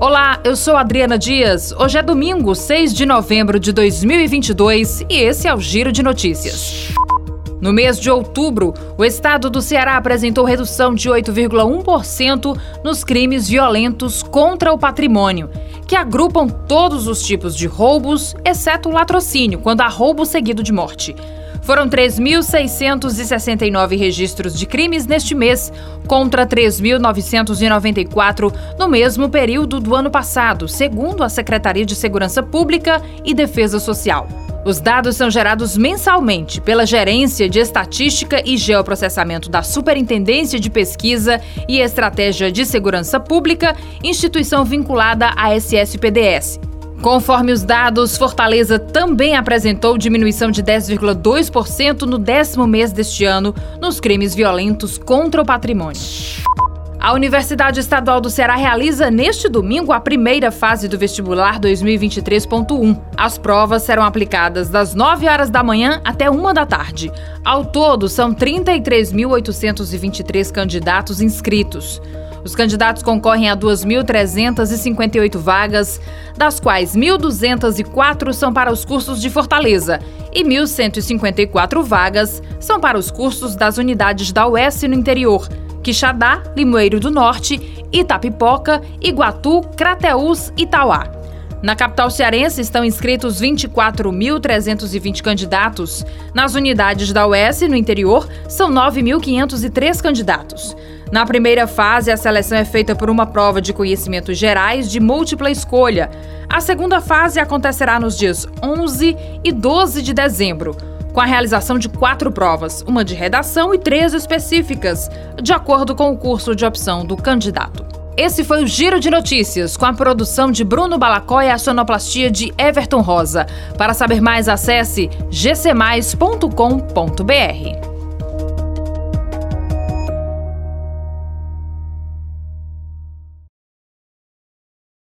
Olá, eu sou Adriana Dias. Hoje é domingo, 6 de novembro de 2022 e esse é o Giro de Notícias. No mês de outubro, o estado do Ceará apresentou redução de 8,1% nos crimes violentos contra o patrimônio, que agrupam todos os tipos de roubos, exceto o latrocínio, quando há roubo seguido de morte. Foram 3.669 registros de crimes neste mês, contra 3.994 no mesmo período do ano passado, segundo a Secretaria de Segurança Pública e Defesa Social. Os dados são gerados mensalmente pela Gerência de Estatística e Geoprocessamento da Superintendência de Pesquisa e Estratégia de Segurança Pública, instituição vinculada à SSPDS. Conforme os dados, Fortaleza também apresentou diminuição de 10,2% no décimo mês deste ano nos crimes violentos contra o patrimônio. A Universidade Estadual do Ceará realiza neste domingo a primeira fase do vestibular 2023.1. As provas serão aplicadas das 9 horas da manhã até 1 da tarde. Ao todo, são 33.823 candidatos inscritos. Os candidatos concorrem a 2.358 vagas, das quais 1.204 são para os cursos de Fortaleza e 1.154 vagas são para os cursos das unidades da UES no interior, Quixadá, Limoeiro do Norte, Itapipoca, Iguatu, Crateús e Tauá. Na capital cearense estão inscritos 24.320 candidatos. Nas unidades da UES no interior, são 9.503 candidatos. Na primeira fase, a seleção é feita por uma prova de conhecimentos gerais de múltipla escolha. A segunda fase acontecerá nos dias 11 e 12 de dezembro, com a realização de quatro provas, uma de redação e três específicas, de acordo com o curso de opção do candidato. Esse foi o Giro de Notícias, com a produção de Bruno Balacó e a sonoplastia de Everton Rosa. Para saber mais, acesse gcmais.com.br.